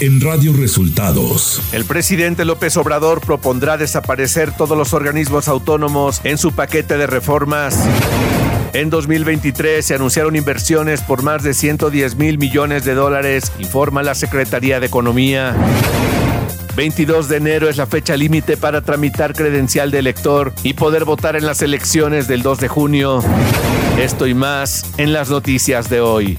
en Radio Resultados. El presidente López Obrador propondrá desaparecer todos los organismos autónomos en su paquete de reformas. En 2023 se anunciaron inversiones por más de 110 mil millones de dólares, informa la Secretaría de Economía. 22 de enero es la fecha límite para tramitar credencial de elector y poder votar en las elecciones del 2 de junio. Esto y más en las noticias de hoy.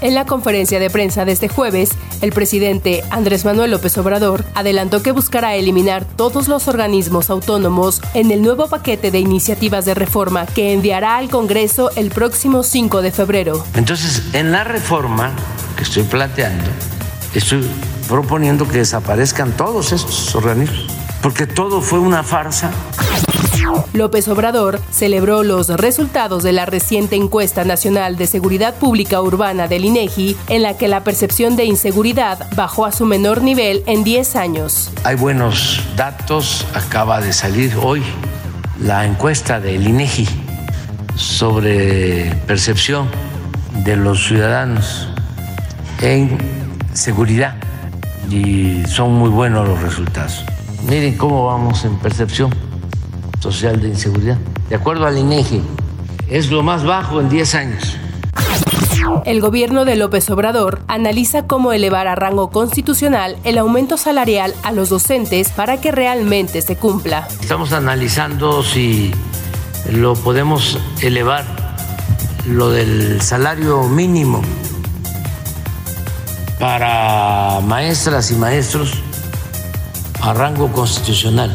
En la conferencia de prensa de este jueves, el presidente Andrés Manuel López Obrador adelantó que buscará eliminar todos los organismos autónomos en el nuevo paquete de iniciativas de reforma que enviará al Congreso el próximo 5 de febrero. Entonces, en la reforma que estoy planteando, estoy proponiendo que desaparezcan todos estos organismos, porque todo fue una farsa. López Obrador celebró los resultados de la reciente encuesta nacional de seguridad pública urbana del INEGI, en la que la percepción de inseguridad bajó a su menor nivel en 10 años. Hay buenos datos, acaba de salir hoy la encuesta del INEGI sobre percepción de los ciudadanos en seguridad y son muy buenos los resultados. Miren cómo vamos en percepción social de inseguridad. De acuerdo al INEGI, es lo más bajo en 10 años. El gobierno de López Obrador analiza cómo elevar a rango constitucional el aumento salarial a los docentes para que realmente se cumpla. Estamos analizando si lo podemos elevar, lo del salario mínimo para maestras y maestros a rango constitucional.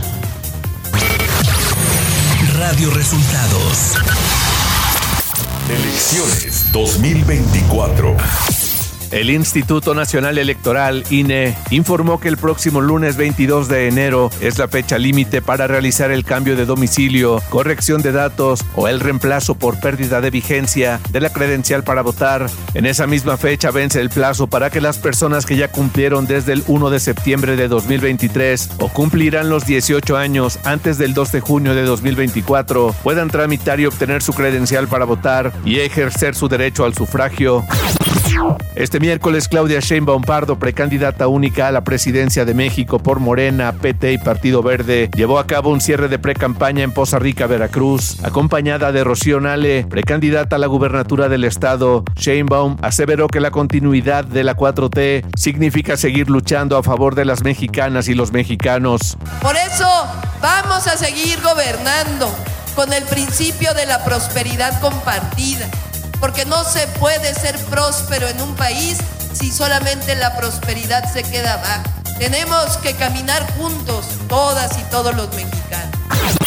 Radio Resultados. Elecciones 2024. El Instituto Nacional Electoral, INE, informó que el próximo lunes 22 de enero es la fecha límite para realizar el cambio de domicilio, corrección de datos o el reemplazo por pérdida de vigencia de la credencial para votar. En esa misma fecha vence el plazo para que las personas que ya cumplieron desde el 1 de septiembre de 2023 o cumplirán los 18 años antes del 2 de junio de 2024 puedan tramitar y obtener su credencial para votar y ejercer su derecho al sufragio. Este miércoles, Claudia Sheinbaum Pardo, precandidata única a la presidencia de México por Morena, PT y Partido Verde, llevó a cabo un cierre de precampaña en Poza Rica, Veracruz, acompañada de Rocío Nale, precandidata a la gubernatura del estado. Sheinbaum aseveró que la continuidad de la 4T significa seguir luchando a favor de las mexicanas y los mexicanos. Por eso vamos a seguir gobernando con el principio de la prosperidad compartida porque no se puede ser próspero en un país si solamente la prosperidad se queda abajo. Tenemos que caminar juntos, todas y todos los mexicanos.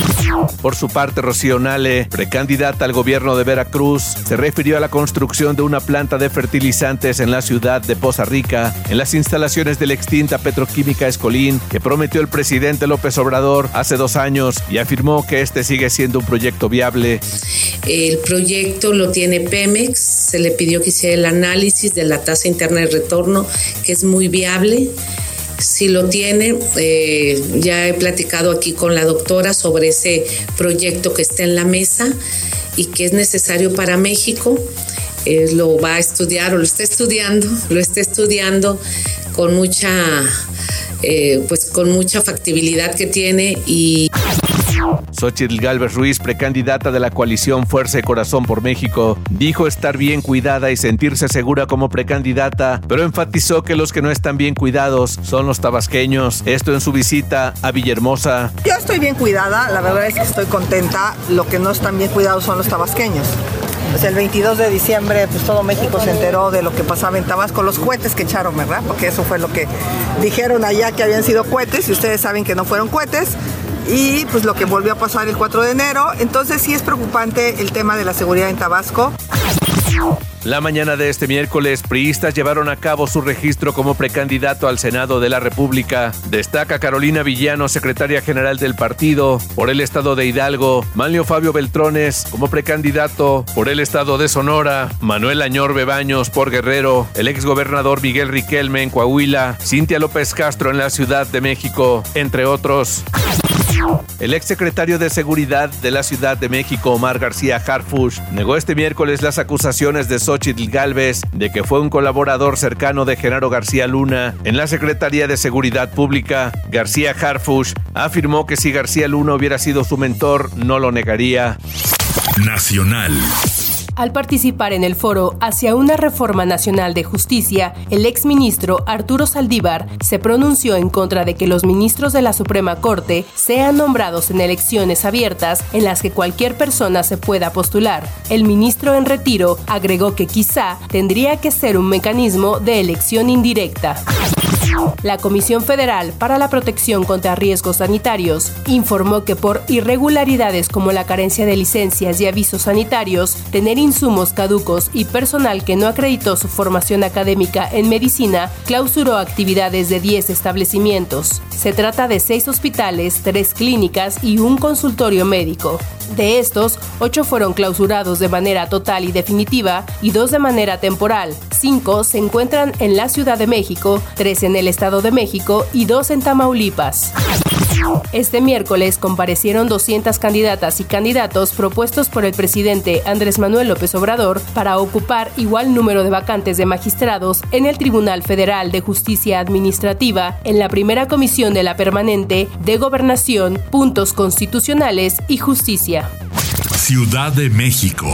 Por su parte, Rocío Nale, precandidata al gobierno de Veracruz, se refirió a la construcción de una planta de fertilizantes en la ciudad de Poza Rica, en las instalaciones de la extinta petroquímica Escolín, que prometió el presidente López Obrador hace dos años y afirmó que este sigue siendo un proyecto viable. El proyecto lo tiene Pemex, se le pidió que hiciera el análisis de la tasa interna de retorno, que es muy viable si lo tiene. Eh, ya he platicado aquí con la doctora sobre ese proyecto que está en la mesa y que es necesario para México. Eh, lo va a estudiar o lo está estudiando, lo está estudiando con mucha, eh, pues con mucha factibilidad que tiene y Xochitl Galvez Ruiz, precandidata de la coalición Fuerza y Corazón por México, dijo estar bien cuidada y sentirse segura como precandidata, pero enfatizó que los que no están bien cuidados son los tabasqueños. Esto en su visita a Villahermosa. Yo estoy bien cuidada, la verdad es que estoy contenta. Lo que no están bien cuidados son los tabasqueños. Pues el 22 de diciembre, pues todo México se enteró de lo que pasaba en Tabasco, los cohetes que echaron, ¿verdad? Porque eso fue lo que dijeron allá que habían sido cohetes y ustedes saben que no fueron cohetes y pues lo que volvió a pasar el 4 de enero. Entonces sí es preocupante el tema de la seguridad en Tabasco. La mañana de este miércoles, priistas llevaron a cabo su registro como precandidato al Senado de la República. Destaca Carolina Villano, secretaria general del partido, por el estado de Hidalgo, Manlio Fabio Beltrones como precandidato por el estado de Sonora, Manuel Añor Bebaños por Guerrero, el exgobernador Miguel Riquelme en Coahuila, Cintia López Castro en la Ciudad de México, entre otros. El exsecretario de Seguridad de la Ciudad de México, Omar García Harfush, negó este miércoles las acusaciones de Xochitl Galvez de que fue un colaborador cercano de Genaro García Luna en la Secretaría de Seguridad Pública. García Harfush afirmó que si García Luna hubiera sido su mentor, no lo negaría. Nacional. Al participar en el foro hacia una reforma nacional de justicia, el exministro Arturo Saldívar se pronunció en contra de que los ministros de la Suprema Corte sean nombrados en elecciones abiertas en las que cualquier persona se pueda postular. El ministro en retiro agregó que quizá tendría que ser un mecanismo de elección indirecta. La Comisión Federal para la Protección contra Riesgos Sanitarios informó que por irregularidades como la carencia de licencias y avisos sanitarios, tener insumos caducos y personal que no acreditó su formación académica en medicina, clausuró actividades de 10 establecimientos. Se trata de 6 hospitales, 3 clínicas y un consultorio médico. De estos, 8 fueron clausurados de manera total y definitiva y 2 de manera temporal. 5 se encuentran en la Ciudad de México, 3 en el Estado de México y 2 en Tamaulipas. Este miércoles comparecieron 200 candidatas y candidatos propuestos por el presidente Andrés Manuel López Obrador para ocupar igual número de vacantes de magistrados en el Tribunal Federal de Justicia Administrativa, en la primera comisión de la permanente de Gobernación, Puntos Constitucionales y Justicia. Ciudad de México.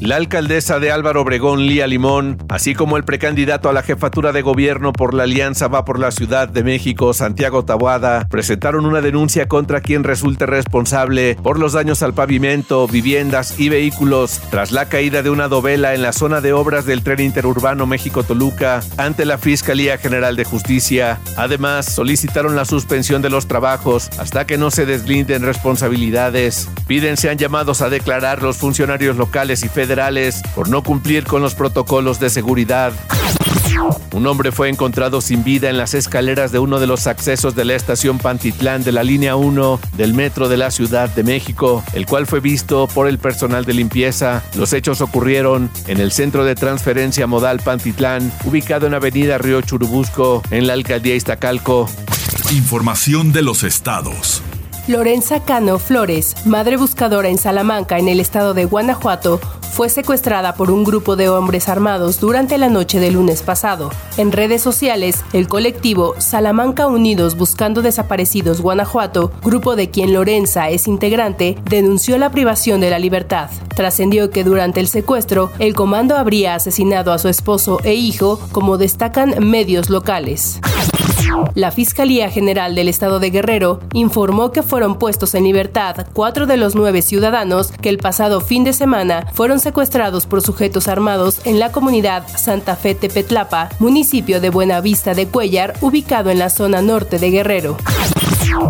La alcaldesa de Álvaro Obregón, Lía Limón, así como el precandidato a la jefatura de gobierno por la Alianza Va por la Ciudad de México, Santiago Tabuada, presentaron una denuncia contra quien resulte responsable por los daños al pavimento, viviendas y vehículos tras la caída de una dovela en la zona de obras del tren interurbano México-Toluca ante la Fiscalía General de Justicia. Además, solicitaron la suspensión de los trabajos hasta que no se deslinden responsabilidades. Piden sean llamados a declarar los funcionarios locales y federales por no cumplir con los protocolos de seguridad. Un hombre fue encontrado sin vida en las escaleras de uno de los accesos de la estación Pantitlán de la línea 1 del metro de la Ciudad de México, el cual fue visto por el personal de limpieza. Los hechos ocurrieron en el centro de transferencia modal Pantitlán, ubicado en Avenida Río Churubusco, en la alcaldía Iztacalco. Información de los estados. Lorenza Cano Flores, madre buscadora en Salamanca, en el estado de Guanajuato, fue secuestrada por un grupo de hombres armados durante la noche del lunes pasado. En redes sociales, el colectivo Salamanca Unidos Buscando Desaparecidos Guanajuato, grupo de quien Lorenza es integrante, denunció la privación de la libertad. Trascendió que durante el secuestro, el comando habría asesinado a su esposo e hijo, como destacan medios locales. La Fiscalía General del Estado de Guerrero informó que fueron puestos en libertad cuatro de los nueve ciudadanos que el pasado fin de semana fueron secuestrados por sujetos armados en la comunidad Santa Fe Tepetlapa, municipio de Buenavista de Cuellar, ubicado en la zona norte de Guerrero.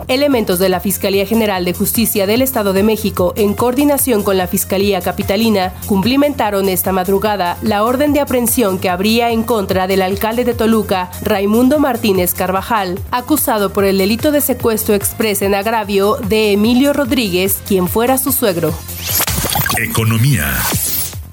Elementos de la Fiscalía General de Justicia del Estado de México, en coordinación con la Fiscalía Capitalina, cumplimentaron esta madrugada la orden de aprehensión que habría en contra del alcalde de Toluca, Raimundo Martínez Carvajal, acusado por el delito de secuestro express en agravio de Emilio Rodríguez, quien fuera su suegro. Economía.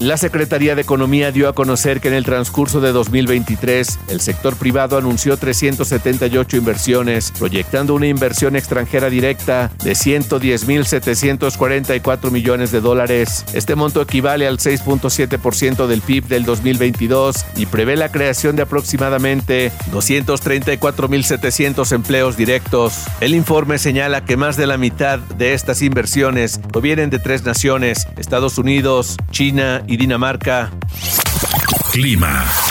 La Secretaría de Economía dio a conocer que en el transcurso de 2023 el sector privado anunció 378 inversiones, proyectando una inversión extranjera directa de 110.744 millones de dólares. Este monto equivale al 6.7% del PIB del 2022 y prevé la creación de aproximadamente 234.700 empleos directos. El informe señala que más de la mitad de estas inversiones provienen de tres naciones, Estados Unidos, China y Dinamarca. Clima.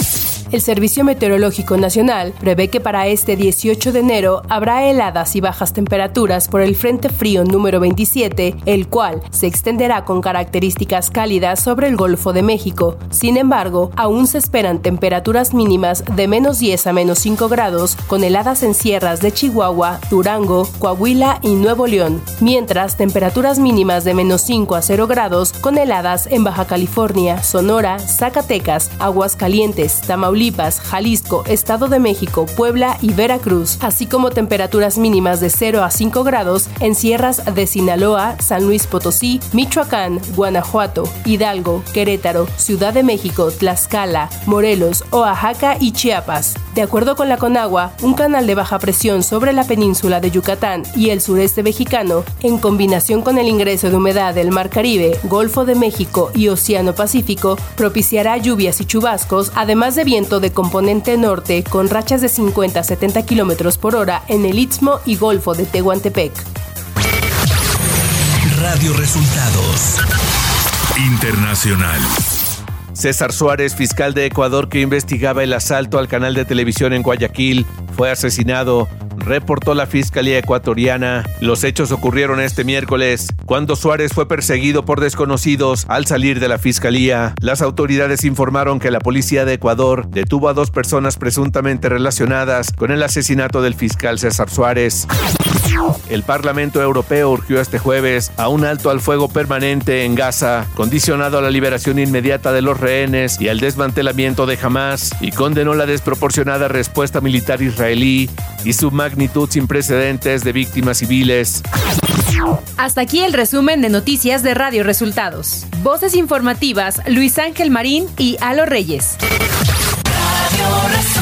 El Servicio Meteorológico Nacional prevé que para este 18 de enero habrá heladas y bajas temperaturas por el Frente Frío número 27, el cual se extenderá con características cálidas sobre el Golfo de México. Sin embargo, aún se esperan temperaturas mínimas de menos 10 a menos 5 grados, con heladas en sierras de Chihuahua, Durango, Coahuila y Nuevo León, mientras temperaturas mínimas de menos 5 a 0 grados, con heladas en Baja California, Sonora, Zacatecas, Aguascalientes, Tamaulipas, Jalisco, Estado de México, Puebla y Veracruz, así como temperaturas mínimas de 0 a 5 grados en sierras de Sinaloa, San Luis Potosí, Michoacán, Guanajuato, Hidalgo, Querétaro, Ciudad de México, Tlaxcala, Morelos, Oaxaca y Chiapas. De acuerdo con la Conagua, un canal de baja presión sobre la península de Yucatán y el sureste mexicano, en combinación con el ingreso de humedad del Mar Caribe, Golfo de México y Océano Pacífico, propiciará lluvias y chubascos, además de viento de componente norte con rachas de 50 a 70 km por hora en el Istmo y Golfo de Tehuantepec. Radio Resultados Internacional. César Suárez, fiscal de Ecuador que investigaba el asalto al canal de televisión en Guayaquil, fue asesinado, reportó la Fiscalía ecuatoriana. Los hechos ocurrieron este miércoles, cuando Suárez fue perseguido por desconocidos al salir de la Fiscalía. Las autoridades informaron que la policía de Ecuador detuvo a dos personas presuntamente relacionadas con el asesinato del fiscal César Suárez. El Parlamento Europeo urgió este jueves a un alto al fuego permanente en Gaza, condicionado a la liberación inmediata de los rehenes y al desmantelamiento de Hamas, y condenó la desproporcionada respuesta militar israelí y su magnitud sin precedentes de víctimas civiles. Hasta aquí el resumen de noticias de Radio Resultados. Voces informativas Luis Ángel Marín y Alo Reyes. Radio